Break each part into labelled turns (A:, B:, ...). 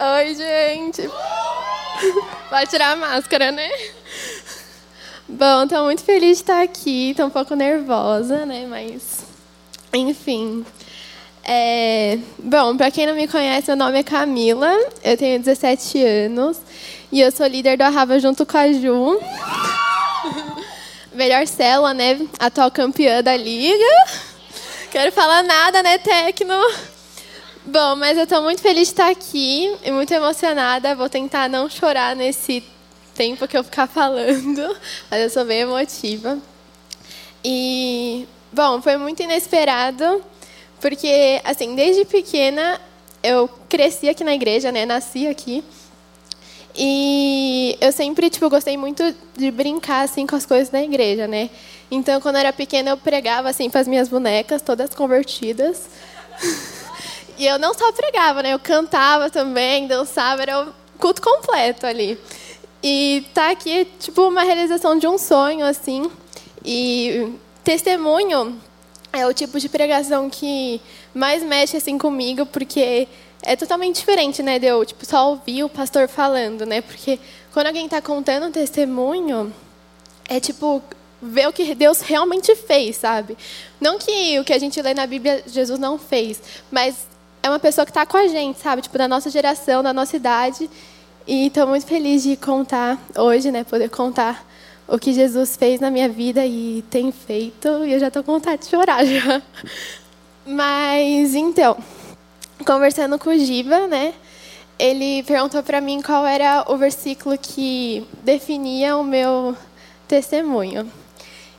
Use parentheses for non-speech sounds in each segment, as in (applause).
A: Oi, gente. Vai tirar a máscara, né? Bom, estou muito feliz de estar aqui. Estou um pouco nervosa, né? Mas, enfim. É... Bom, para quem não me conhece, meu nome é Camila. Eu tenho 17 anos e eu sou líder do Arrava junto com a Ju. Melhor célula, né? Atual campeã da liga. Quero falar nada, né, Tecno? Bom, mas eu estou muito feliz de estar aqui e muito emocionada. Vou tentar não chorar nesse tempo que eu ficar falando, (laughs) mas eu sou bem emotiva. E, bom, foi muito inesperado, porque, assim, desde pequena eu cresci aqui na igreja, né? Nasci aqui. E eu sempre, tipo, gostei muito de brincar, assim, com as coisas da igreja, né? Então, quando eu era pequena, eu pregava, assim, para as minhas bonecas, todas convertidas. (laughs) E eu não só pregava, né? Eu cantava também, dançava, era o culto completo ali. E tá aqui, tipo, uma realização de um sonho, assim. E testemunho é o tipo de pregação que mais mexe, assim, comigo, porque é totalmente diferente, né? De eu, tipo, só ouvir o pastor falando, né? Porque quando alguém está contando um testemunho, é tipo ver o que Deus realmente fez, sabe? Não que o que a gente lê na Bíblia Jesus não fez, mas é uma pessoa que está com a gente, sabe? Tipo, da nossa geração, da nossa idade. E estou muito feliz de contar hoje, né? Poder contar o que Jesus fez na minha vida e tem feito. E eu já estou com vontade de chorar (laughs) já. Mas, então, conversando com o Giba, né? Ele perguntou para mim qual era o versículo que definia o meu testemunho.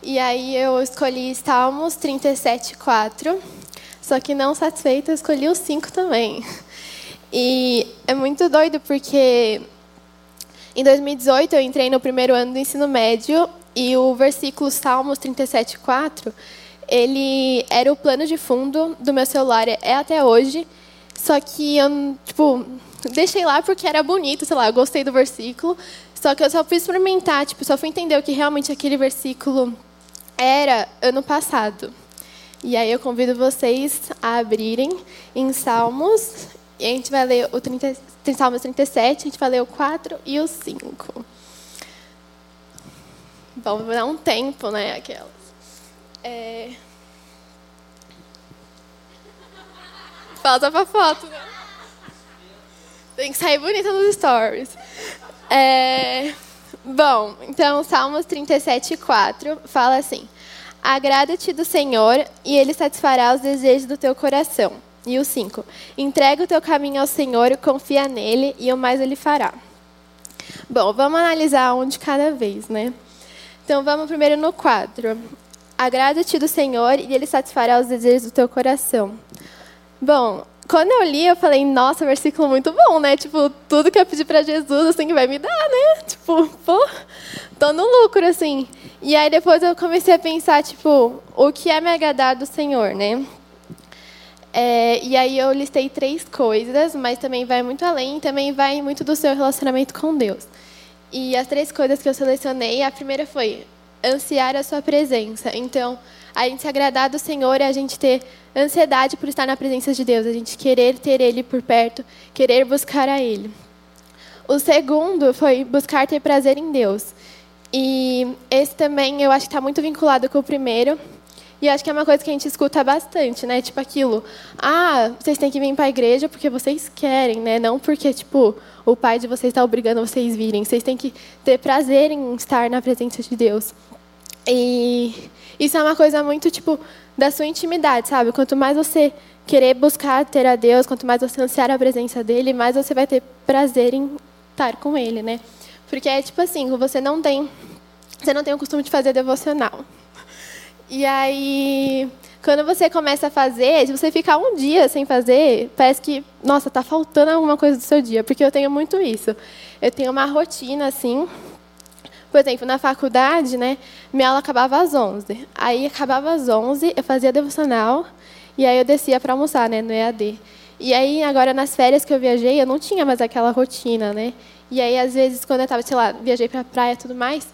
A: E aí eu escolhi Salmos 37, 4 só que não satisfeita, eu escolhi os cinco também. E é muito doido porque em 2018 eu entrei no primeiro ano do ensino médio e o versículo Salmos 37:4, ele era o plano de fundo do meu celular é até hoje. Só que eu, tipo, deixei lá porque era bonito, sei lá, eu gostei do versículo. Só que eu só fui experimentar, tipo, só fui entender o que realmente aquele versículo era ano passado. E aí eu convido vocês a abrirem em Salmos. E a gente vai ler o 30, tem Salmos 37, a gente vai ler o 4 e o 5. Bom, vou dar um tempo, né, aquelas. É... Falta pra foto, né? Tem que sair bonita nos stories. É... Bom, então, Salmos 37, 4 fala assim... Agrada-te do Senhor e ele satisfará os desejos do teu coração. E o 5. Entrega o teu caminho ao Senhor, confia nele e o mais ele fará. Bom, vamos analisar um de cada vez, né? Então vamos primeiro no 4. Agrada-te do Senhor e ele satisfará os desejos do teu coração. Bom, quando eu li, eu falei, nossa, versículo muito bom, né? Tipo, tudo que eu pedi para Jesus, assim, vai me dar, né? (laughs) Tipo, pô, tô no lucro, assim. E aí depois eu comecei a pensar, tipo, o que é me agradar do Senhor, né? É, e aí eu listei três coisas, mas também vai muito além, também vai muito do seu relacionamento com Deus. E as três coisas que eu selecionei, a primeira foi ansiar a sua presença. Então, a gente se agradar do Senhor é a gente ter ansiedade por estar na presença de Deus, a gente querer ter Ele por perto, querer buscar a Ele. O segundo foi buscar ter prazer em Deus. E esse também eu acho que está muito vinculado com o primeiro. E acho que é uma coisa que a gente escuta bastante, né? Tipo aquilo, ah, vocês têm que vir para a igreja porque vocês querem, né? Não porque, tipo, o pai de vocês está obrigando vocês virem. Vocês têm que ter prazer em estar na presença de Deus. E isso é uma coisa muito, tipo, da sua intimidade, sabe? Quanto mais você querer buscar ter a Deus, quanto mais você ansiar a presença dele, mais você vai ter prazer em estar com ele, né? Porque é tipo assim, você não tem, você não tem o costume de fazer devocional. E aí, quando você começa a fazer, se você ficar um dia sem fazer, parece que, nossa, tá faltando alguma coisa do seu dia, porque eu tenho muito isso. Eu tenho uma rotina assim, por exemplo, na faculdade, né, minha aula acabava às 11. Aí acabava às 11, eu fazia devocional e aí eu descia para almoçar, né, no EAD. E aí agora nas férias que eu viajei, eu não tinha mais aquela rotina, né? E aí às vezes quando eu estava, sei lá, viajei para a praia e tudo mais,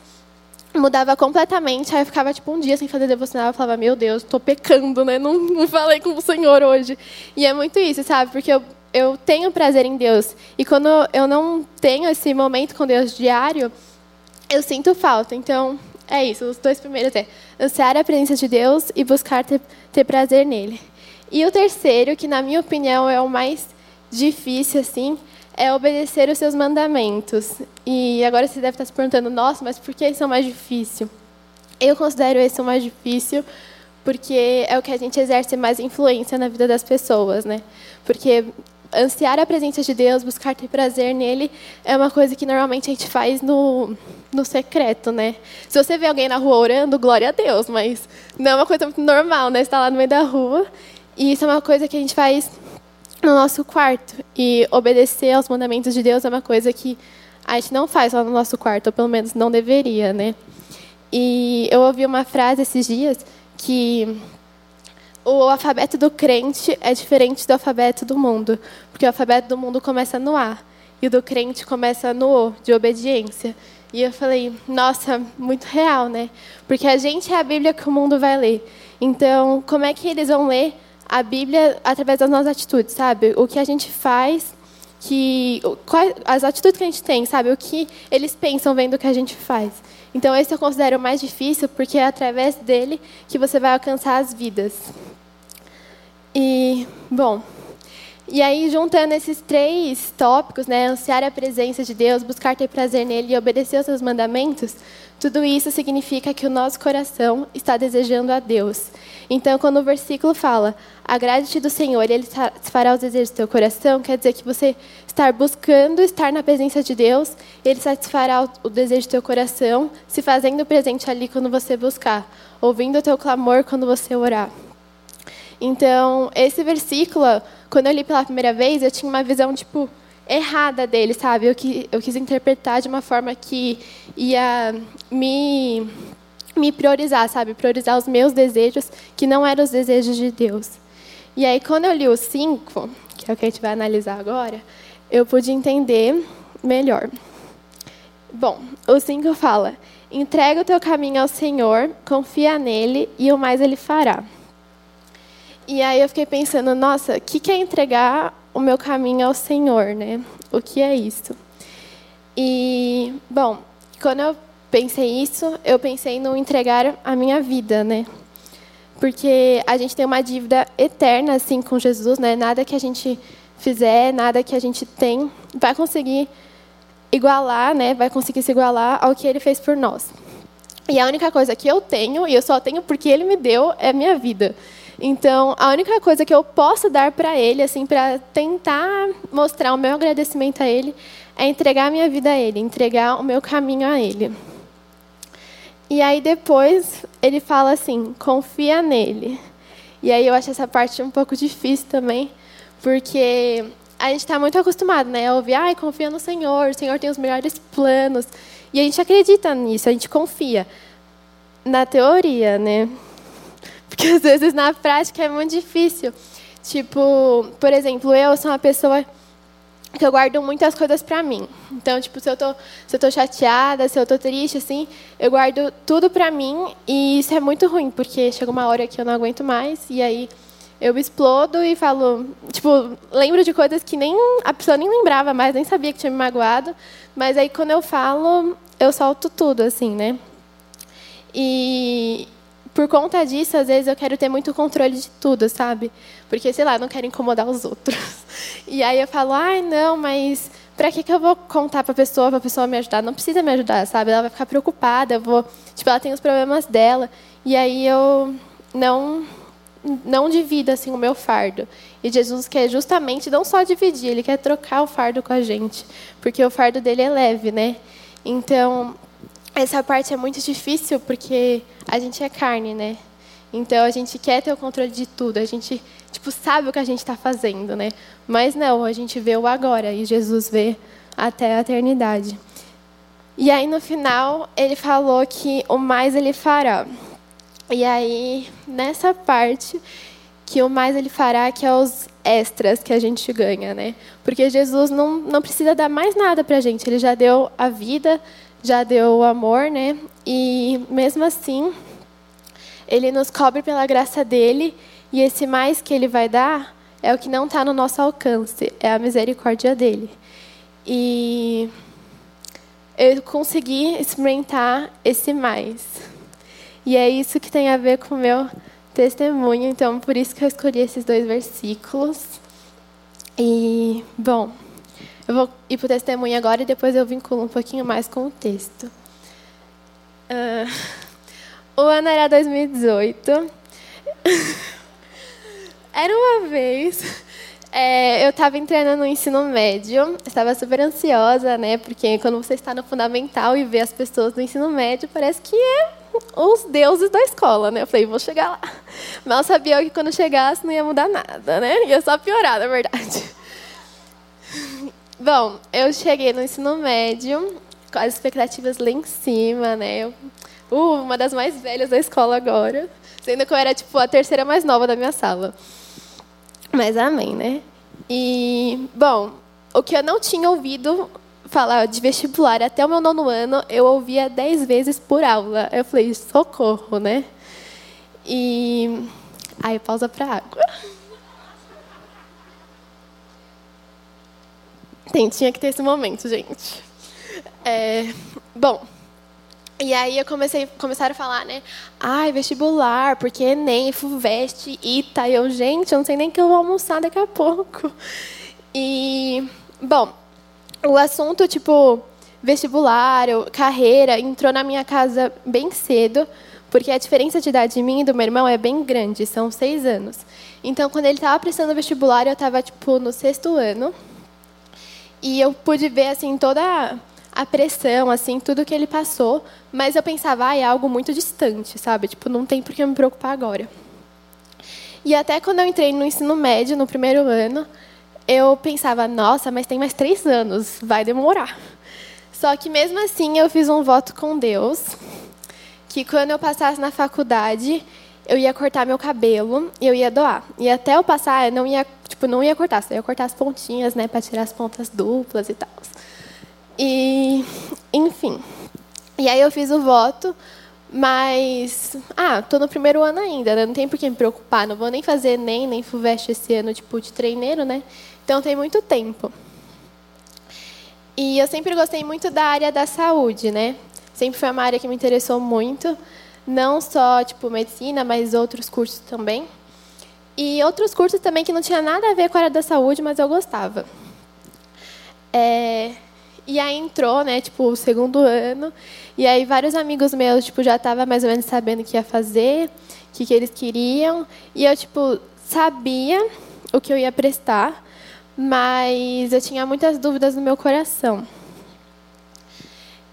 A: mudava completamente. Aí eu ficava tipo um dia sem fazer devocional, eu falava: "Meu Deus, estou pecando, né? Não, não falei com o Senhor hoje". E é muito isso, sabe? Porque eu eu tenho prazer em Deus. E quando eu não tenho esse momento com Deus diário, eu sinto falta. Então, é isso. Os dois primeiros é ansiar a presença de Deus e buscar ter, ter prazer nele. E o terceiro, que na minha opinião é o mais difícil, assim, é obedecer os seus mandamentos. E agora você deve estar se perguntando, nossa, mas por que isso é o mais difícil? Eu considero esse o mais difícil porque é o que a gente exerce mais influência na vida das pessoas, né? Porque ansiar a presença de Deus, buscar ter prazer nele, é uma coisa que normalmente a gente faz no, no secreto, né? Se você vê alguém na rua orando, glória a Deus, mas não é uma coisa muito normal, né? Estar lá no meio da rua. E isso é uma coisa que a gente faz no nosso quarto. E obedecer aos mandamentos de Deus é uma coisa que a gente não faz lá no nosso quarto, ou pelo menos não deveria, né? E eu ouvi uma frase esses dias que o alfabeto do crente é diferente do alfabeto do mundo, porque o alfabeto do mundo começa no A e o do crente começa no O, de obediência. E eu falei, nossa, muito real, né? Porque a gente é a Bíblia que o mundo vai ler. Então, como é que eles vão ler a Bíblia através das nossas atitudes, sabe? O que a gente faz, que quais, as atitudes que a gente tem, sabe? O que eles pensam vendo o que a gente faz. Então, esse eu considero o mais difícil, porque é através dele que você vai alcançar as vidas. E, bom, e aí, juntando esses três tópicos, né, ansiar a presença de Deus, buscar ter prazer nele e obedecer aos seus mandamentos, tudo isso significa que o nosso coração está desejando a Deus. Então, quando o versículo fala, agrade-te do Senhor e Ele fará os desejos do teu coração, quer dizer que você está buscando estar na presença de Deus, Ele satisfará o desejo do teu coração, se fazendo presente ali quando você buscar, ouvindo o teu clamor quando você orar. Então, esse versículo, quando eu li pela primeira vez, eu tinha uma visão, tipo, errada dele, sabe? Eu, eu quis interpretar de uma forma que ia me, me priorizar, sabe? Priorizar os meus desejos, que não eram os desejos de Deus. E aí, quando eu li o 5, que é o que a gente vai analisar agora, eu pude entender melhor. Bom, o 5 fala: entrega o teu caminho ao Senhor, confia nele e o mais ele fará. E aí eu fiquei pensando, nossa, o que, que é entregar o meu caminho ao Senhor, né? O que é isso? E, bom, quando eu pensei isso, eu pensei no entregar a minha vida, né? Porque a gente tem uma dívida eterna, assim, com Jesus, né? Nada que a gente fizer, nada que a gente tem, vai conseguir igualar, né? Vai conseguir se igualar ao que Ele fez por nós. E a única coisa que eu tenho, e eu só tenho porque Ele me deu, é a minha vida. Então, a única coisa que eu posso dar para ele, assim, para tentar mostrar o meu agradecimento a ele, é entregar a minha vida a ele, entregar o meu caminho a ele. E aí depois ele fala assim: confia nele. E aí eu acho essa parte um pouco difícil também, porque a gente está muito acostumado, né, a ouvir, ai, confia no Senhor, o Senhor tem os melhores planos. E a gente acredita nisso, a gente confia. Na teoria, né? Porque às vezes na prática é muito difícil. Tipo, por exemplo, eu sou uma pessoa que eu guardo muitas coisas para mim. Então, tipo, se eu tô, se eu tô chateada, se eu tô triste, assim, eu guardo tudo para mim e isso é muito ruim, porque chega uma hora que eu não aguento mais e aí eu explodo e falo, tipo, lembro de coisas que nem a pessoa nem lembrava mais, nem sabia que tinha me magoado, mas aí quando eu falo, eu solto tudo, assim, né? E, por conta disso, às vezes eu quero ter muito controle de tudo, sabe? Porque, sei lá, não quero incomodar os outros. (laughs) E aí eu falo, ai, não, mas para que, que eu vou contar para a pessoa, para a pessoa me ajudar? Não precisa me ajudar, sabe? Ela vai ficar preocupada, eu vou, tipo, ela tem os problemas dela. E aí eu não não divido assim o meu fardo. E Jesus quer justamente não só dividir, ele quer trocar o fardo com a gente, porque o fardo dele é leve, né? Então, essa parte é muito difícil porque a gente é carne, né? Então a gente quer ter o controle de tudo, a gente tipo sabe o que a gente está fazendo, né? Mas não, a gente vê o agora e Jesus vê até a eternidade. E aí no final ele falou que o mais ele fará. E aí nessa parte que o mais ele fará que é os extras que a gente ganha, né? Porque Jesus não, não precisa dar mais nada para a gente, ele já deu a vida, já deu o amor, né? E mesmo assim, ele nos cobre pela graça dele, e esse mais que ele vai dar é o que não está no nosso alcance, é a misericórdia dele. E eu consegui experimentar esse mais. E é isso que tem a ver com o meu testemunho, então por isso que eu escolhi esses dois versículos. E, bom, eu vou ir para o testemunho agora e depois eu vinculo um pouquinho mais com o texto. Uh, o ano era 2018. (laughs) era uma vez. É, eu estava entrando no ensino médio, estava super ansiosa, né? Porque quando você está no fundamental e vê as pessoas do ensino médio, parece que é os deuses da escola, né? Eu falei, vou chegar lá. Mal sabia que quando chegasse não ia mudar nada, né? Ia só piorar, na verdade. Bom, eu cheguei no ensino médio com as expectativas lá em cima, né? Eu, uh, uma das mais velhas da escola agora, sendo que eu era tipo a terceira mais nova da minha sala. Mas amém, né? E, bom, o que eu não tinha ouvido falar de vestibular até o meu nono ano, eu ouvia dez vezes por aula. Eu falei, socorro, né? E. Aí, pausa para água. Tem, tinha que ter esse momento, gente. É, bom, e aí eu comecei, começaram a falar, né? Ai, vestibular, porque Enem, FUVEST, ITA. E eu, gente, eu não sei nem que eu vou almoçar daqui a pouco. E, bom, o assunto, tipo, vestibular, carreira, entrou na minha casa bem cedo, porque a diferença de idade de mim e do meu irmão é bem grande, são seis anos. Então, quando ele estava prestando vestibular, eu estava, tipo, no sexto ano. E eu pude ver, assim, toda a pressão, assim, tudo que ele passou, mas eu pensava, ah, é algo muito distante, sabe? Tipo, não tem por que me preocupar agora. E até quando eu entrei no ensino médio, no primeiro ano, eu pensava, nossa, mas tem mais três anos, vai demorar. Só que mesmo assim eu fiz um voto com Deus, que quando eu passasse na faculdade, eu ia cortar meu cabelo e eu ia doar. E até eu passar, eu não ia, tipo, não ia cortar, só ia cortar as pontinhas, né, para tirar as pontas duplas e tal. E, enfim. E aí eu fiz o voto, mas. Ah, tô no primeiro ano ainda, né? Não tem por que me preocupar. Não vou nem fazer nem, nem FUVEST esse ano, tipo, de treineiro, né? Então tem muito tempo. E eu sempre gostei muito da área da saúde, né? Sempre foi uma área que me interessou muito. Não só, tipo, medicina, mas outros cursos também. E outros cursos também que não tinha nada a ver com a área da saúde, mas eu gostava. É, e aí entrou, né, tipo, o segundo ano. E aí vários amigos meus, tipo, já estavam mais ou menos sabendo o que ia fazer, o que, que eles queriam. E eu, tipo, sabia o que eu ia prestar, mas eu tinha muitas dúvidas no meu coração.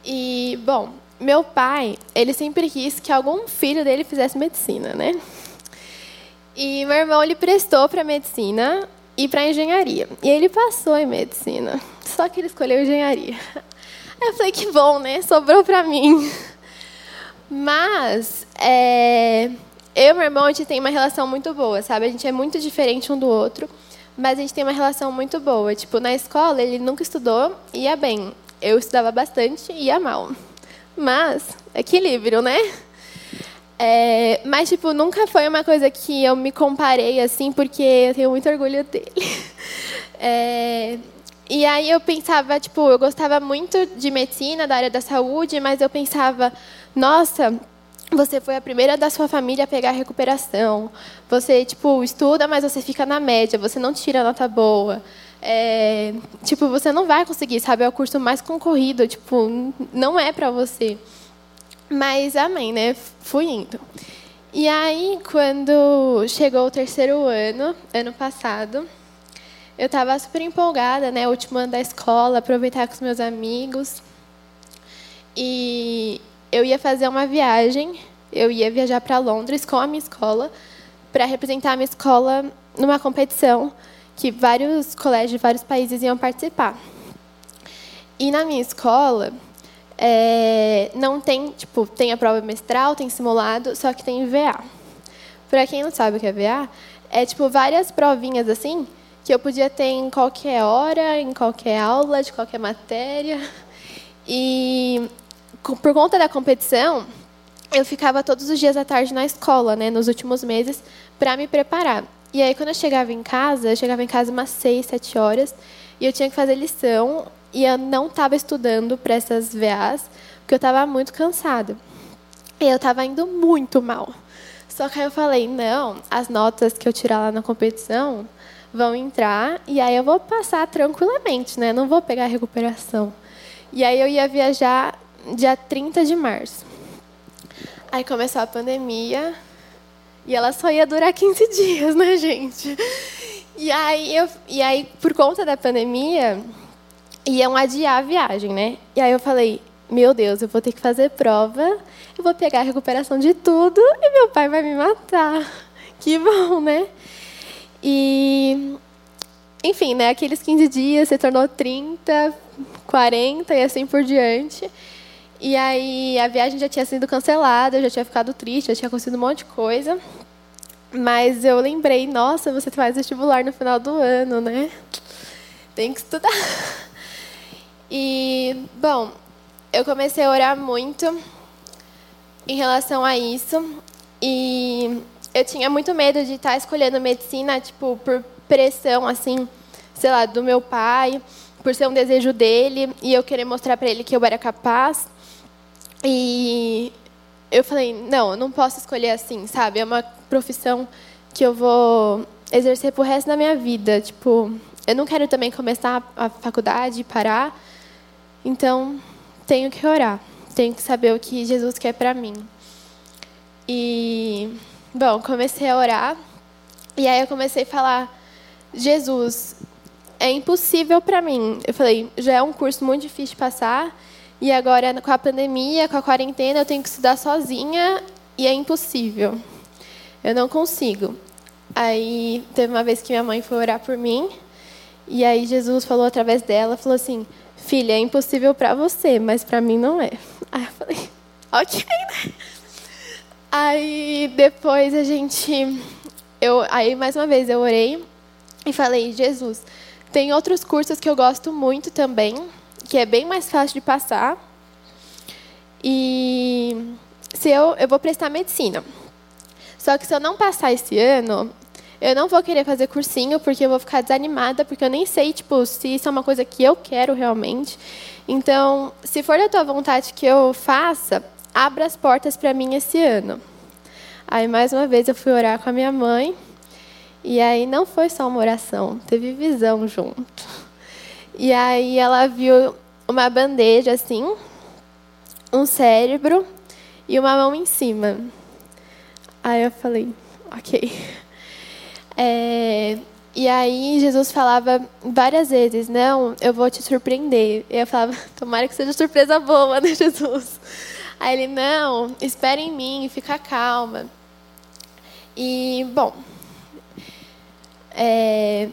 A: E, bom, meu pai, ele sempre quis que algum filho dele fizesse medicina, né? E meu irmão, ele prestou para medicina e para engenharia. E ele passou em medicina. Só que ele escolheu engenharia. (laughs) Aí eu falei, que bom, né? Sobrou para mim. (laughs) Mas, é, eu e meu irmão, a gente tem uma relação muito boa, sabe? A gente é muito diferente um do outro, mas a gente tem uma relação muito boa. Tipo, na escola, ele nunca estudou, ia bem. Eu estudava bastante e ia mal. Mas, equilíbrio, né? É, mas, tipo, nunca foi uma coisa que eu me comparei, assim, porque eu tenho muito orgulho dele. (laughs) É, e aí eu pensava, tipo, eu gostava muito de medicina, da área da saúde, mas eu pensava, nossa, você foi a primeira da sua família a pegar a recuperação. Você, tipo, estuda, mas você fica na média, você não tira nota boa. É, tipo, você não vai conseguir, sabe? É o curso mais concorrido, tipo, não é para você. Mas amém, né? Fui indo. E aí, quando chegou o terceiro ano, ano passado, eu estava super empolgada, né? Último ano da escola, aproveitar com os meus amigos. E eu ia fazer uma viagem. Eu ia viajar para Londres com a minha escola para representar a minha escola numa competição que vários colégios de vários países iam participar. E na minha escola é, não tem, tipo, tem a prova mestral, tem simulado, só que tem VA. Para quem não sabe o que é VA, é tipo várias provinhas assim que eu podia ter em qualquer hora, em qualquer aula, de qualquer matéria. E por conta da competição, eu ficava todos os dias à tarde na escola, né, nos últimos meses, para me preparar. E aí, quando eu chegava em casa, eu chegava em casa umas seis, sete horas, e eu tinha que fazer lição, e eu não estava estudando para essas VAs, porque eu estava muito cansada. E eu estava indo muito mal. Só que aí eu falei, não, as notas que eu tirar lá na competição vão entrar, e aí eu vou passar tranquilamente, né? Não vou pegar recuperação. E aí eu ia viajar dia 30 de março. Aí começou a pandemia, e ela só ia durar (laughs) 15 dias, né, gente? E aí, eu, e aí por conta da pandemia, iam adiar a viagem, né? E aí eu falei, meu Deus, eu vou ter que fazer prova, eu vou pegar a recuperação de tudo e meu pai vai me matar. (laughs) Que bom, né? E, enfim, né, aqueles 15 dias se tornou 30, 40 e assim por diante. E aí a viagem já tinha sido cancelada, eu já tinha ficado triste, já tinha acontecido um monte de coisa. Mas eu lembrei, nossa, você faz vestibular no final do ano, né? Tem que estudar. (laughs) E, bom, eu comecei a orar muito em relação a isso. E eu tinha muito medo de estar escolhendo medicina, tipo, por pressão, assim, sei lá, do meu pai, por ser um desejo dele, e eu querer mostrar para ele que eu era capaz. E eu falei, não, eu não posso escolher assim, sabe? É uma profissão que eu vou exercer pro resto da minha vida. Tipo, eu não quero também começar a faculdade e parar. Então, tenho que orar. Tenho que saber o que Jesus quer para mim. E, bom, comecei a orar. E aí eu comecei a falar: Jesus, é impossível para mim. Eu falei: já é um curso muito difícil de passar. E agora, com a pandemia, com a quarentena, eu tenho que estudar sozinha e é impossível. Eu não consigo. Aí, teve uma vez que minha mãe foi orar por mim. E aí, Jesus falou através dela: falou assim, filha, é impossível para você, mas para mim não é. (laughs) Aí eu falei: ok, né? Aí, depois a gente. Eu, aí, mais uma vez, eu orei e falei: Jesus, tem outros cursos que eu gosto muito também que é bem mais fácil de passar. E se eu, eu vou prestar medicina. Só que se eu não passar esse ano, eu não vou querer fazer cursinho, porque eu vou ficar desanimada, porque eu nem sei tipo, se isso é uma coisa que eu quero realmente. Então, se for da tua vontade que eu faça, abra as portas para mim esse ano. Aí, mais uma vez, eu fui orar com a minha mãe. E aí não foi só uma oração, teve visão junto. E aí ela viu uma bandeja assim, um cérebro e uma mão em cima. Aí eu falei, ok. (laughs) É, e aí Jesus falava várias vezes, não, eu vou te surpreender. E eu falava, (laughs) tomara que seja surpresa boa, né, (laughs) Jesus? Aí ele, não, espere em mim, fica calma. E, bom, é,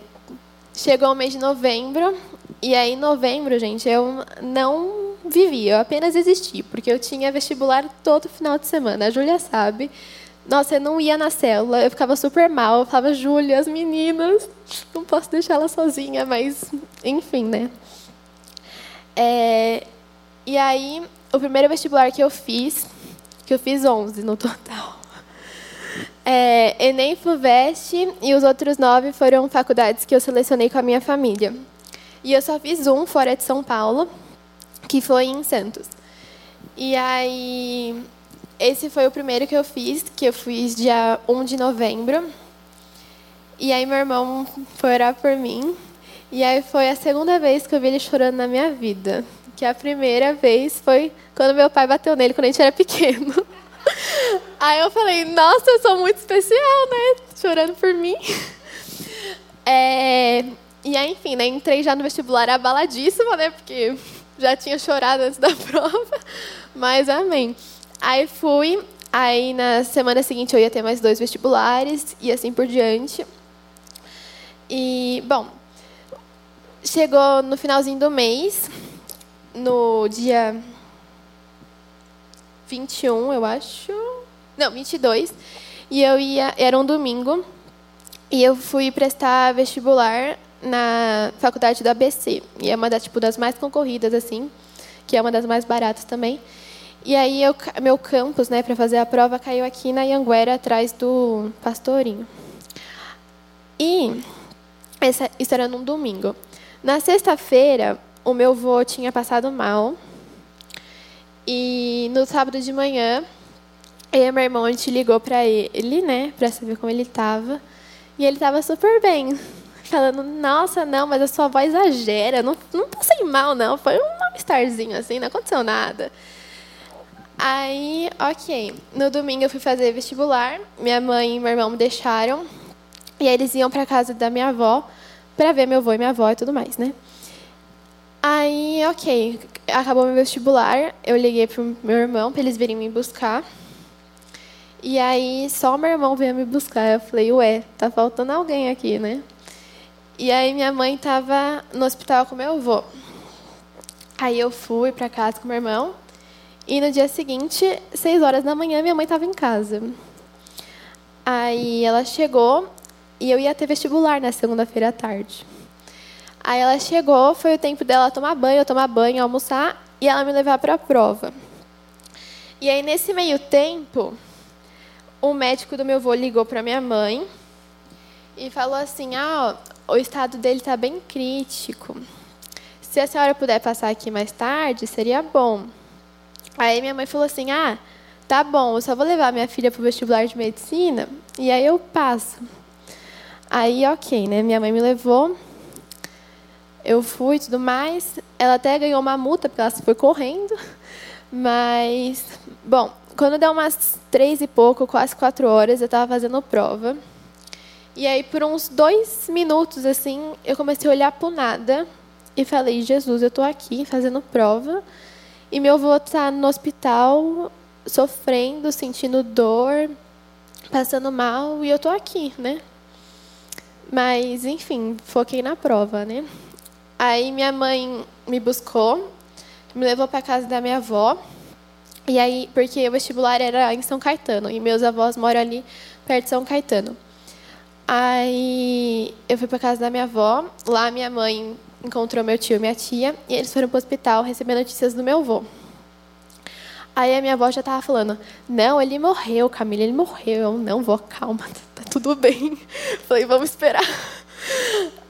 A: chegou o mês de novembro, e aí, em novembro, gente, eu não vivi, eu apenas existi, porque eu tinha vestibular todo final de semana. A Júlia sabe. Nossa, eu não ia na célula, eu ficava super mal. Eu falava, Júlia, as meninas, não posso deixar ela sozinha, mas, enfim, né? É, e aí, o primeiro vestibular que eu fiz, que eu fiz 11 no total. (laughs) É, Enem, FUVEST e os outros nove foram faculdades que eu selecionei com a minha família. E eu só fiz um fora de São Paulo, que foi em Santos. E aí, esse foi o primeiro que eu fiz, que eu fiz dia 1 de novembro. E aí, meu irmão foi orar por mim. E aí, foi a segunda vez que eu vi ele chorando na minha vida. Que a primeira vez foi quando meu pai bateu nele, quando a gente era pequeno. (laughs) Aí eu falei, nossa, eu sou muito especial, né? Chorando por mim. É, e aí, enfim, né, entrei já no vestibular abaladíssima, né? Porque (laughs) já tinha chorado antes da (laughs) prova. Mas amém. Aí fui. Aí na semana seguinte eu ia ter mais dois vestibulares e assim por diante. E, bom, chegou no finalzinho do mês, no dia 21, eu acho. Não, 22. E eu ia, era um domingo, e eu fui prestar vestibular na faculdade do ABC. E é uma das, tipo, das mais concorridas, assim, que é uma das mais baratas também. E aí, eu, meu campus, né, para fazer a prova, caiu aqui na Anguera, atrás do Pastorinho. E essa, isso era num domingo. Na sexta-feira, o meu avô tinha passado mal. E no sábado de manhã, eu e meu irmão, a gente ligou para ele, né, para saber como ele estava. E ele estava super bem. Falando, nossa, não, mas a sua voz exagera. Não, não passei mal, não. Foi um mal-estarzinho, assim, não aconteceu nada. Aí, ok. No domingo eu fui fazer vestibular. Minha mãe e meu irmão me deixaram. E aí eles iam para casa da minha avó para ver meu avô e minha avó e tudo mais, né? Aí, ok. Acabou meu vestibular. Eu liguei pro meu irmão para eles virem me buscar. E aí, só meu irmão veio me buscar. Eu falei, ué, tá faltando alguém aqui, né? E aí, minha mãe estava no hospital com meu avô. Aí eu fui para casa com meu irmão. E no dia seguinte, seis horas da manhã, minha mãe estava em casa. Aí ela chegou e eu ia ter vestibular na segunda-feira à tarde. Aí ela chegou, foi o tempo dela tomar banho, eu tomar banho, almoçar e ela me levar para a prova. E aí nesse meio tempo, o médico do meu avô ligou para minha mãe e falou assim: "Ah, o estado dele está bem crítico. Se a senhora puder passar aqui mais tarde, seria bom." Aí minha mãe falou assim: ah, tá bom, eu só vou levar minha filha para o vestibular de medicina e aí eu passo. Aí, ok, né? Minha mãe me levou, eu fui e tudo mais. Ela até ganhou uma multa porque ela foi correndo, mas, bom, quando deu umas três e pouco, quase quatro horas, eu estava fazendo prova. E aí, por uns dois minutos, assim, eu comecei a olhar para nada e falei: Jesus, eu estou aqui fazendo prova e meu avô está no hospital, sofrendo, sentindo dor, passando mal, e eu estou aqui, né? Mas, enfim, foquei na prova, né? Aí minha mãe me buscou, me levou para casa da minha avó. E aí, porque o vestibular era em São Caetano, e meus avós moram ali perto de São Caetano. Aí eu fui para casa da minha avó, lá minha mãe encontrou meu tio e minha tia, e eles foram para o hospital receber notícias do meu avô. Aí a minha avó já estava falando, não, ele morreu, Camila, ele morreu. Eu, não, vó, calma, (laughs) tá tudo bem. (laughs) Falei, vamos esperar.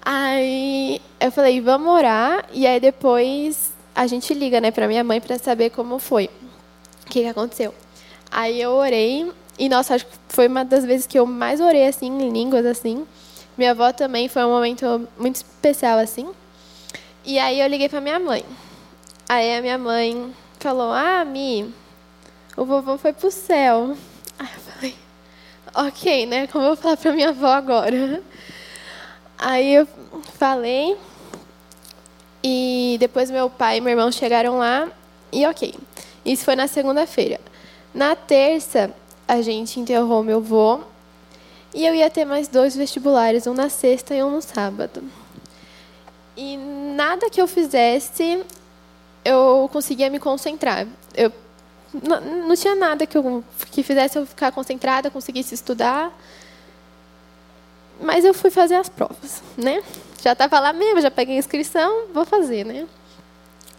A: Aí eu falei, vamos orar, e aí depois a gente liga, né, para minha mãe para saber como foi, o que, que aconteceu. Aí eu orei, e nossa, acho que foi uma das vezes que eu mais orei, assim, em línguas, assim. Minha avó também foi um momento muito especial, assim. E aí eu liguei para minha mãe. Aí a minha mãe falou: Ah, Mi, o vovô foi pro céu. Aí eu falei: Ok, né? Como eu vou falar para minha avó agora? Aí eu falei. E depois meu pai e meu irmão chegaram lá. E ok. Isso foi na segunda-feira. Na terça, a gente enterrou meu avô. E eu ia ter mais dois vestibulares, um na sexta e um no sábado. E nada que eu fizesse, eu conseguia me concentrar. Eu não, não tinha nada que, eu, que fizesse eu ficar concentrada, conseguisse estudar. Mas eu fui fazer as provas, né? Já estava lá mesmo, já peguei a inscrição, vou fazer, né?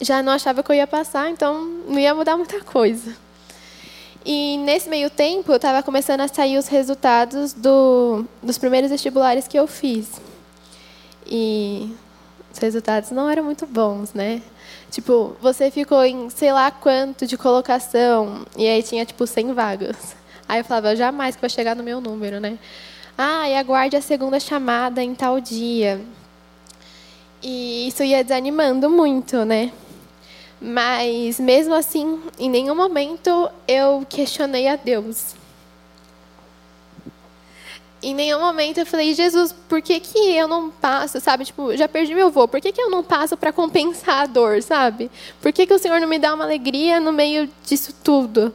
A: Já não achava que eu ia passar, então não ia mudar muita coisa. E nesse meio tempo, eu estava começando a sair os resultados do, dos primeiros vestibulares que eu fiz. E os resultados não eram muito bons, né? Tipo, você ficou em sei lá quanto de colocação e aí tinha tipo 100 vagas. Aí eu falava, jamais que vai chegar no meu número, né? Ah, e aguarde a segunda chamada em tal dia. E isso ia desanimando muito, né? Mas mesmo assim, em nenhum momento eu questionei a Deus. Em nenhum momento eu falei, Jesus, por que, que eu não passo, sabe? Tipo, já perdi meu voo, por que, que eu não passo para compensar a dor, sabe? Por que, que o Senhor não me dá uma alegria no meio disso tudo?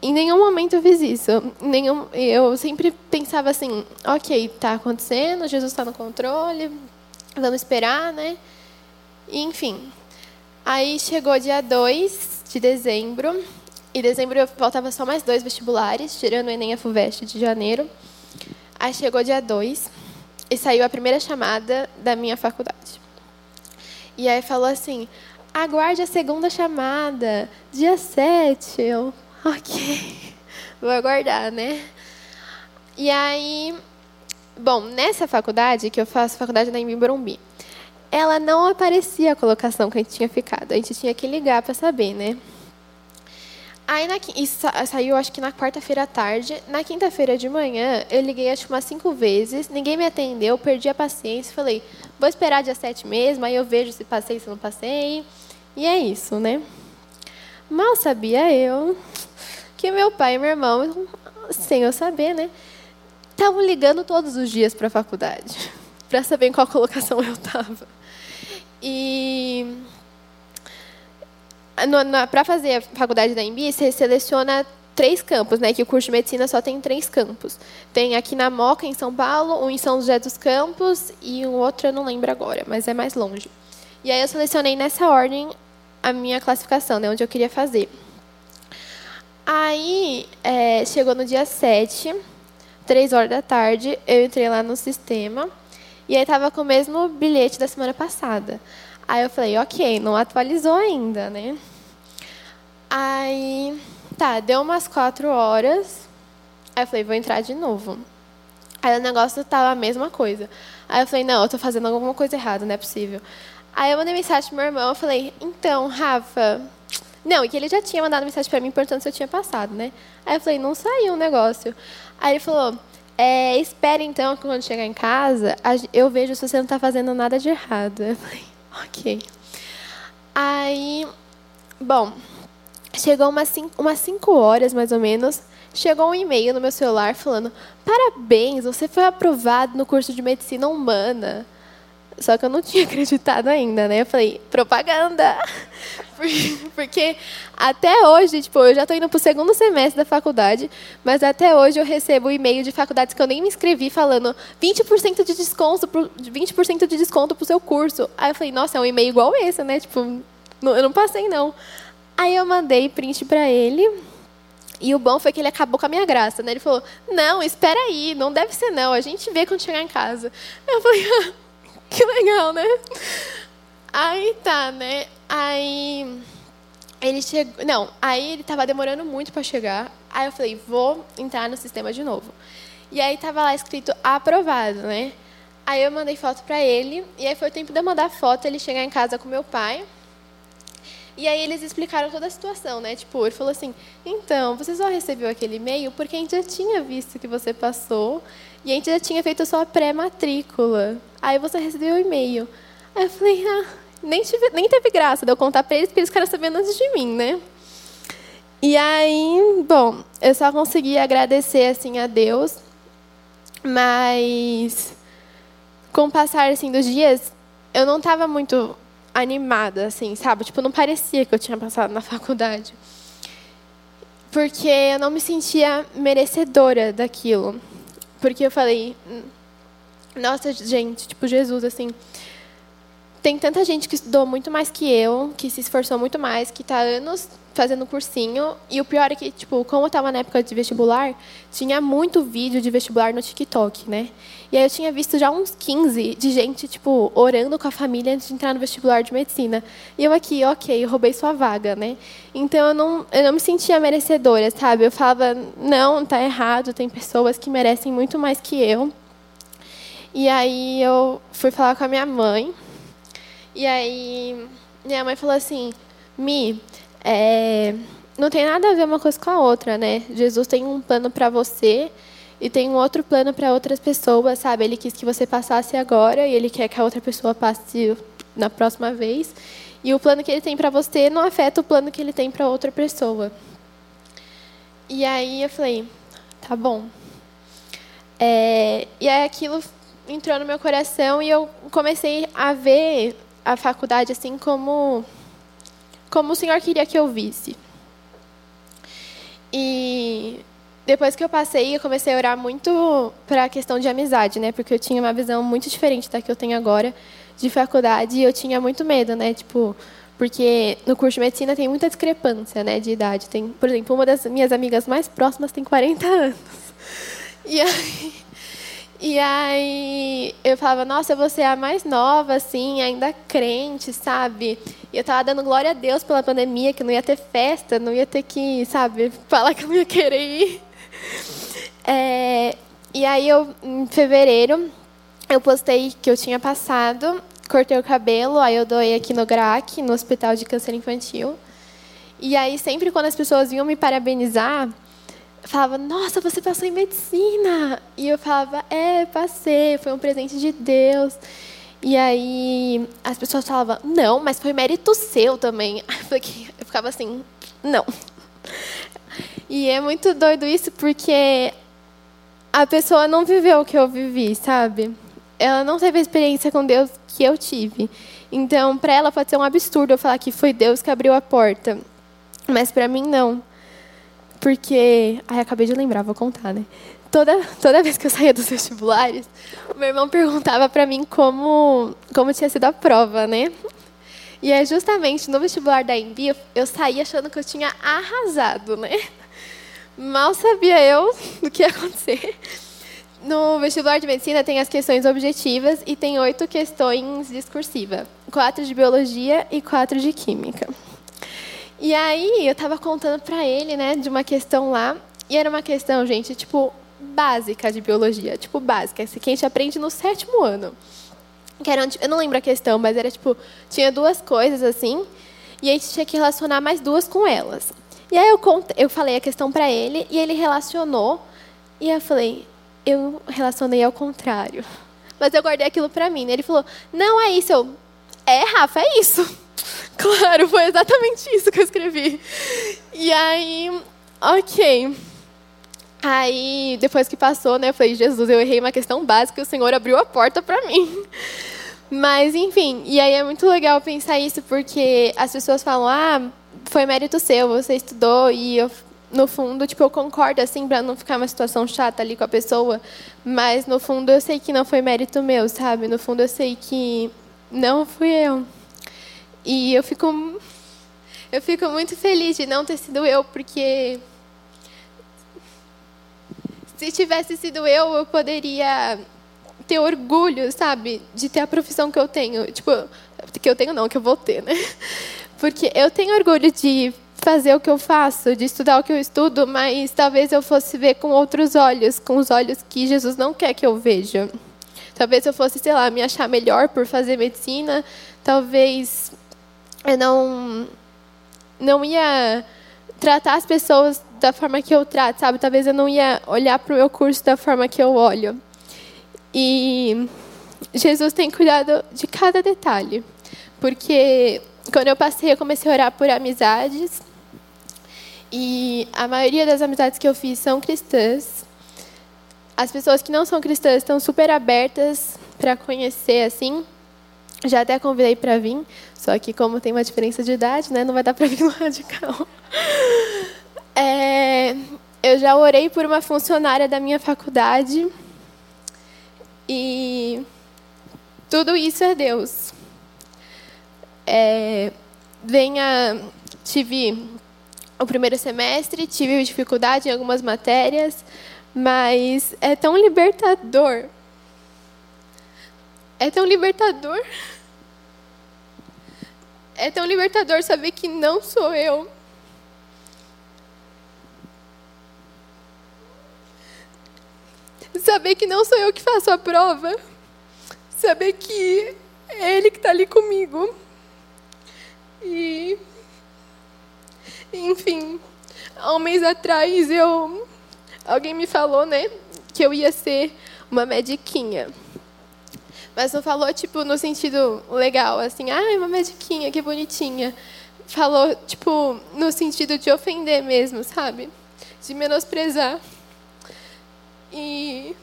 A: Em nenhum momento eu fiz isso. Em nenhum, eu sempre pensava assim, ok, está acontecendo, Jesus está no controle, vamos esperar, né? E, enfim. Aí chegou dia 2 de dezembro. Em dezembro faltava só mais dois vestibulares, tirando o Enem e a FUVEST de janeiro. Aí chegou dia 2 e saiu a primeira chamada da minha faculdade. E aí falou assim: aguarde a segunda chamada, dia 7. Eu, ok, (laughs) vou aguardar, né? E aí bom, nessa faculdade, que eu faço faculdade na Imbi ela não aparecia a colocação que a gente tinha ficado. A gente tinha que ligar para saber, né? Aí na, saiu acho que na quarta-feira à tarde. Na quinta-feira de manhã, eu liguei acho umas cinco vezes, ninguém me atendeu, perdi a paciência, falei, vou esperar dia 7 mesmo, aí eu vejo se passei, se não passei. E é isso, né? Mal sabia eu que meu pai e meu irmão, sem eu saber, né, estavam ligando todos os dias para a faculdade, (laughs) para saber em qual colocação eu estava. E para fazer a faculdade da Embi, você seleciona três campos, né? Que o curso de medicina só tem três campos. Tem aqui na Moca, em São Paulo, um em São José dos Campos e um outro eu não lembro agora, mas é mais longe. E aí eu selecionei nessa ordem a minha classificação, né? Onde eu queria fazer. Aí, é, chegou no dia 7, 3 horas da tarde, eu entrei lá no sistema e aí estava com o mesmo bilhete da semana passada. Aí eu falei, ok, não atualizou ainda, né? Aí, tá, deu umas 4 horas, aí eu falei, vou entrar de novo. Aí o negócio estava a mesma coisa. Aí eu falei, não, eu estou fazendo alguma coisa errada, não é possível. Aí eu mandei mensagem pro meu irmão, eu falei, então, Rafa, não, e que ele já tinha mandado mensagem para mim perguntando se eu tinha passado, né? Aí eu falei, não saiu o negócio. Aí ele falou, é, espere então que quando chegar em casa, eu vejo se você não está fazendo nada de errado. Eu falei, (laughs) ok. Aí, bom, chegou umas cinco, umas cinco horas mais ou menos, chegou um e-mail no meu celular falando, parabéns, você foi aprovado no curso de medicina humana. Só que eu não tinha (laughs) acreditado ainda, né? Eu falei, propaganda! (laughs) Porque até hoje, tipo, eu já estou indo para o segundo semestre da faculdade, mas até hoje eu recebo e-mail de faculdades que eu nem me inscrevi falando 20% de desconto pro, 20% de desconto para o seu curso. Aí eu falei, nossa, é um e-mail igual esse, né? Tipo, não, eu não passei, não. Aí eu mandei print para ele. E o bom foi que ele acabou com a minha graça, né? Ele falou, não, espera aí, não deve ser não, a gente vê quando chegar em casa. Eu falei, (laughs) ah, que legal, né? Aí tá, né? Aí ele chegou. Não, aí ele tava demorando muito para chegar. Aí eu falei, vou entrar no sistema de novo. E aí tava lá escrito aprovado, né? Aí eu mandei foto para ele. E aí foi o tempo de eu mandar foto, ele chegar em casa com meu pai. E aí eles explicaram toda a situação, né? Tipo, ele falou assim: então, você só recebeu aquele e-mail porque a gente já tinha visto que você passou e a gente já tinha feito a sua pré-matrícula. Aí você recebeu o e-mail. Aí eu falei: ah, nem, tive, nem teve graça de eu contar para eles porque eles ficaram sabendo antes de mim, né? E aí, bom, eu só consegui agradecer assim a Deus, mas com o passar assim dos dias, eu não estava muito animada, assim, sabe? Tipo, não parecia que eu tinha passado na (laughs) faculdade. Porque eu não me sentia merecedora daquilo. Porque eu falei, nossa, gente, tipo, Jesus, assim, tem tanta gente que estudou muito mais que eu, que se esforçou muito mais, que está anos fazendo cursinho. E o pior é que, tipo, como eu estava na época de vestibular, tinha muito vídeo de vestibular no TikTok, né? E aí eu tinha visto já uns 15 de gente, tipo, orando com a família antes de entrar no vestibular de medicina. E eu aqui, ok, eu roubei sua vaga, né? Então eu não, eu não me sentia merecedora, sabe? Eu falava, não, tá errado, tem pessoas que merecem muito mais que eu. E aí eu fui falar com a minha mãe. E aí minha mãe falou assim, Mi, é, não tem nada a ver uma coisa com a outra, né? Jesus tem um plano para você e tem um outro plano para outras pessoas, sabe? Ele quis que você passasse agora e ele quer que a outra pessoa passe na próxima vez. E o plano que ele tem para você não afeta o plano que ele tem para outra pessoa. E aí eu falei, tá bom. É, e aí aquilo entrou no meu coração e eu comecei a ver a faculdade assim como como o Senhor queria que eu visse. E depois que eu passei, eu comecei a orar muito para a questão de amizade, né? Porque eu tinha uma visão muito diferente da que eu tenho agora de faculdade e eu tinha muito medo, né? Tipo, porque no curso de medicina tem muita discrepância, né, de idade. Tem, por exemplo, uma das minhas amigas mais próximas tem 40 anos. E aí e aí eu falava, nossa, você é a mais nova, assim, ainda crente, sabe? E eu tava dando glória a Deus pela pandemia, que não ia ter festa, não ia ter que, sabe, (laughs) falar que eu não ia querer ir. (laughs) É, E aí, eu, em fevereiro, eu postei que eu tinha passado, cortei o cabelo, aí eu doei aqui no GRAC, no Hospital de Câncer Infantil. E aí, sempre quando as pessoas vinham me parabenizar, falava, nossa, você passou em medicina. E eu falava, é, passei, foi um presente de Deus. E aí as pessoas falavam, não, mas foi mérito seu também. (laughs) Eu ficava assim, não. E é muito doido isso porque a pessoa não viveu o que eu vivi, sabe? Ela não teve a experiência com Deus que eu tive. Então, para ela pode ser um absurdo eu falar que foi Deus que abriu a porta. Mas para mim não. Porque, ai, acabei de lembrar, vou contar, né? Toda, toda vez que eu saía dos vestibulares, meu irmão perguntava para mim como, como tinha sido a prova, né? E é justamente no vestibular da Embi, eu, eu saí achando que eu tinha arrasado, né? Mal sabia eu (laughs) do que ia acontecer. No vestibular de medicina tem as questões objetivas e tem oito questões discursivas, quatro de biologia e quatro de química. E aí eu estava contando para ele, né, de uma questão lá, e era uma questão, gente, tipo básica de biologia, tipo básica, essa que a gente aprende no sétimo ano. Que era, eu não lembro a questão, mas era tipo, tinha duas coisas assim, e a gente tinha que relacionar mais duas com elas. E aí eu, contei, eu falei a questão para ele, e ele relacionou, e eu falei, eu relacionei ao contrário. (laughs) Mas eu guardei aquilo para mim. Né? Ele falou, não é isso. Eu, é, Rafa, é isso. (laughs) Claro, foi exatamente isso que eu escrevi. E aí, ok. Aí, depois que passou, né, eu falei, Jesus, eu errei uma questão básica, o Senhor abriu a porta para mim. (laughs) Mas, enfim, e aí é muito legal pensar isso, porque as pessoas falam, ah, foi mérito seu, você estudou, e eu, no fundo, tipo, eu concordo, assim, para não ficar uma situação chata ali com a pessoa, mas, no fundo, eu sei que não foi mérito meu, sabe? No fundo, eu sei que não fui eu. E eu fico, eu fico muito feliz de não ter sido eu, porque se tivesse sido eu, eu poderia ter orgulho, sabe, de ter a profissão que eu tenho. Tipo, que eu tenho não, que eu vou ter, né? Porque eu tenho orgulho de fazer o que eu faço, de estudar o que eu estudo, mas talvez eu fosse ver com outros olhos, com os olhos que Jesus não quer que eu veja. Talvez eu fosse, sei lá, me achar melhor por fazer medicina, talvez eu não não ia tratar as pessoas da forma que eu trato, sabe? Talvez eu não ia olhar para o meu curso da forma que eu olho. E Jesus tem cuidado de cada detalhe, porque quando eu passei, eu comecei a orar por amizades, e a maioria das amizades que eu fiz são cristãs. As pessoas que não são cristãs estão super abertas para conhecer assim. Já até convidei para vir, só que como tem uma diferença de idade, né, não vai dar para (laughs) vir no radical. É, eu já orei por uma funcionária da minha faculdade e tudo isso é Deus. É, venha, tive o primeiro semestre, tive dificuldade em algumas matérias, mas é tão libertador é tão libertador. É tão libertador saber que não sou eu. Saber que não sou eu que faço a prova. Saber que é Ele que está ali comigo. E. Enfim, há um mês atrás eu. Alguém me falou, né? Que eu ia ser uma mediquinha. Mas não falou, tipo, no sentido legal, assim, ah, uma mediquinha, que bonitinha. Falou, tipo, no sentido de ofender mesmo, sabe? De menosprezar. E,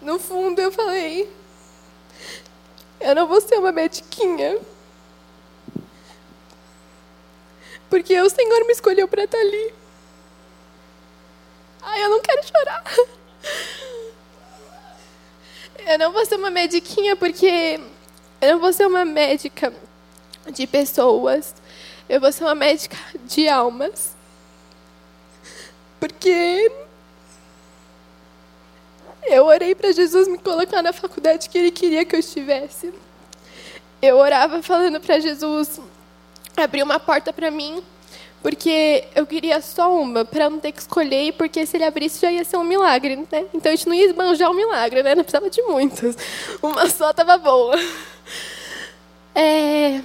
A: no fundo, eu falei, eu não vou ser uma mediquinha. Porque o Senhor me escolheu para estar ali. Ai, eu não quero chorar. (laughs) Eu não vou ser uma mediquinha porque eu não vou ser uma médica de pessoas. Eu vou ser uma médica de almas. Porque eu orei para Jesus me colocar na faculdade que ele queria que eu estivesse. Eu orava falando para Jesus abrir uma porta para mim, porque eu queria só uma, para não ter que escolher, porque se ele abrisse já ia ser um milagre, né? Então a gente não ia esbanjar um milagre, né? Não precisava de muitas. (laughs) Uma só estava boa. É...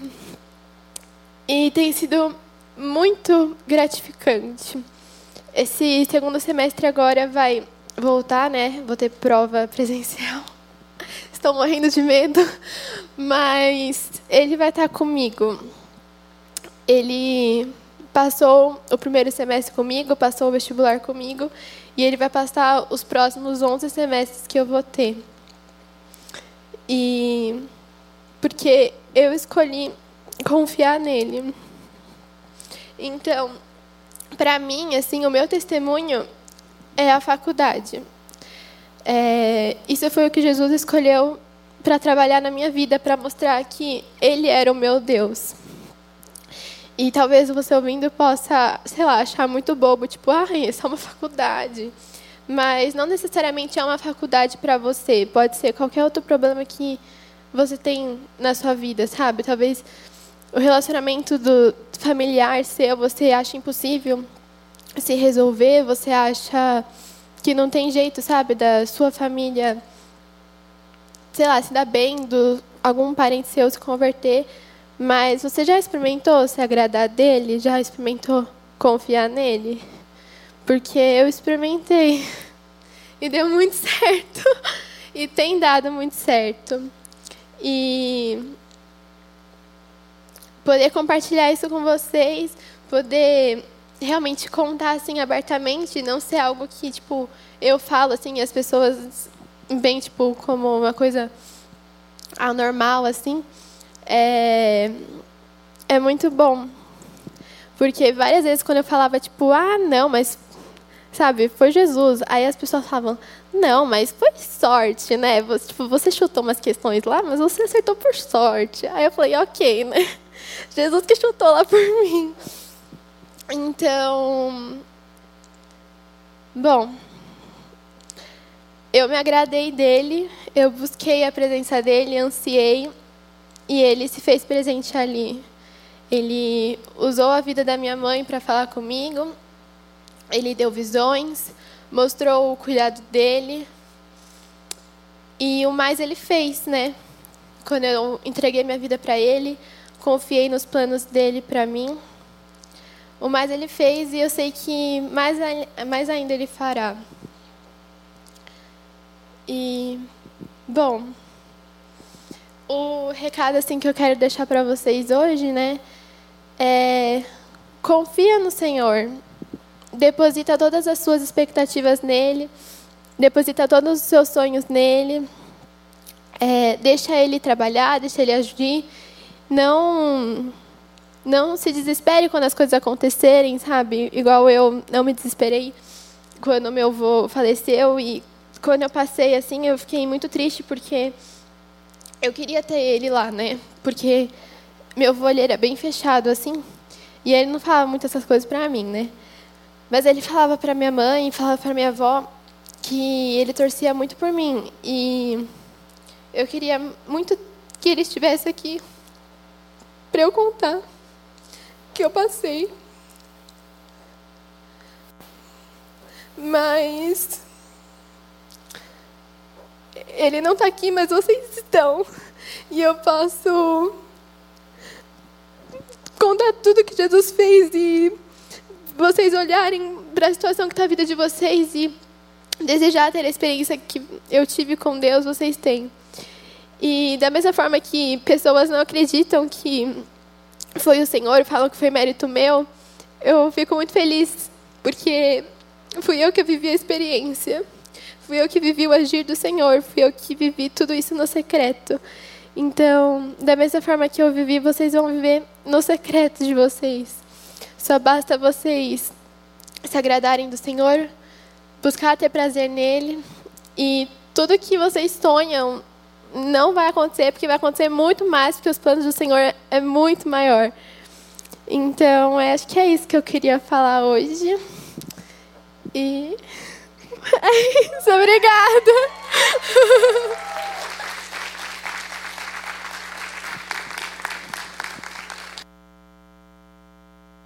A: E tem sido muito gratificante. Esse segundo semestre agora vai voltar, né? Vou ter prova presencial. (laughs) Estou morrendo de medo, mas ele vai estar comigo. Ele passou o primeiro semestre comigo, passou o vestibular comigo, e ele vai passar os próximos 11 semestres que eu vou ter. E porque eu escolhi confiar nele. Então, para mim, assim, o meu testemunho é a faculdade. É, isso foi o que Jesus escolheu para trabalhar na minha vida, para mostrar que Ele era o meu Deus. E talvez você ouvindo possa, sei lá, achar muito bobo, tipo, ah, é uma faculdade. Mas não necessariamente é uma faculdade para você. Pode ser qualquer outro problema que você tem na sua vida, sabe? Talvez o relacionamento do familiar seu você acha impossível se resolver, você acha que não tem jeito, sabe, da sua família, sei lá, se dar bem, do algum parente seu se converter, mas você já experimentou se agradar dele? Já experimentou confiar nele? Porque eu experimentei (laughs) e deu muito certo (laughs) e tem dado muito certo. E poder compartilhar isso com vocês, poder realmente contar assim abertamente, não ser algo que tipo eu falo assim as pessoas bem tipo como uma coisa anormal assim, é é muito bom. Porque várias vezes quando eu falava tipo, ah, não, mas sabe, foi Jesus. Aí as pessoas falavam, não, mas foi sorte, né? Você, tipo, você chutou umas questões lá, mas você acertou por sorte. Aí eu falei, ok, né? (laughs) Jesus que chutou lá por mim. Então, bom, eu me agradei dele, eu busquei a presença dele, ansiei, e ele se fez presente ali. Ele usou a vida da minha mãe para falar comigo, ele deu visões, mostrou o cuidado dele, e o mais ele fez, né? Quando eu entreguei minha vida para ele, confiei nos planos dele para mim. O mais ele fez e eu sei que mais, mais ainda ele fará. E, bom, o recado assim que eu quero deixar para vocês hoje, né, é confia no Senhor. Deposita todas as suas expectativas nele. Deposita todos os seus sonhos nele. É, deixa ele trabalhar, deixa ele agir não não se desespere quando as coisas acontecerem, sabe? Igual eu não me desesperei quando meu avô faleceu e quando eu passei assim, eu fiquei muito triste porque eu queria ter ele lá, né? Porque meu avô ele era bem fechado assim, e ele não falava muito essas coisas para mim, né? Mas ele falava para minha mãe, falava para minha avó que ele torcia muito por mim e eu queria muito que ele estivesse aqui para eu contar que eu passei. Mas ele não está aqui, mas vocês estão. E eu posso contar tudo que Jesus fez e vocês olharem para a situação que está a vida de vocês e desejar ter a experiência que eu tive com Deus, vocês têm. E da mesma forma que pessoas não acreditam que foi o Senhor, falam que foi mérito meu, eu fico muito feliz porque fui eu que vivi a experiência. Fui eu que vivi o agir do Senhor, fui eu que vivi tudo isso no secreto. Então, da mesma forma que eu vivi, vocês vão viver no secreto de vocês. Só basta vocês se agradarem do Senhor, buscar ter prazer nele e tudo que vocês sonham não vai acontecer, porque vai acontecer muito mais, porque os planos do Senhor é muito maior. Então, acho que é isso que eu queria falar hoje. E (laughs) É isso, obrigada. (laughs)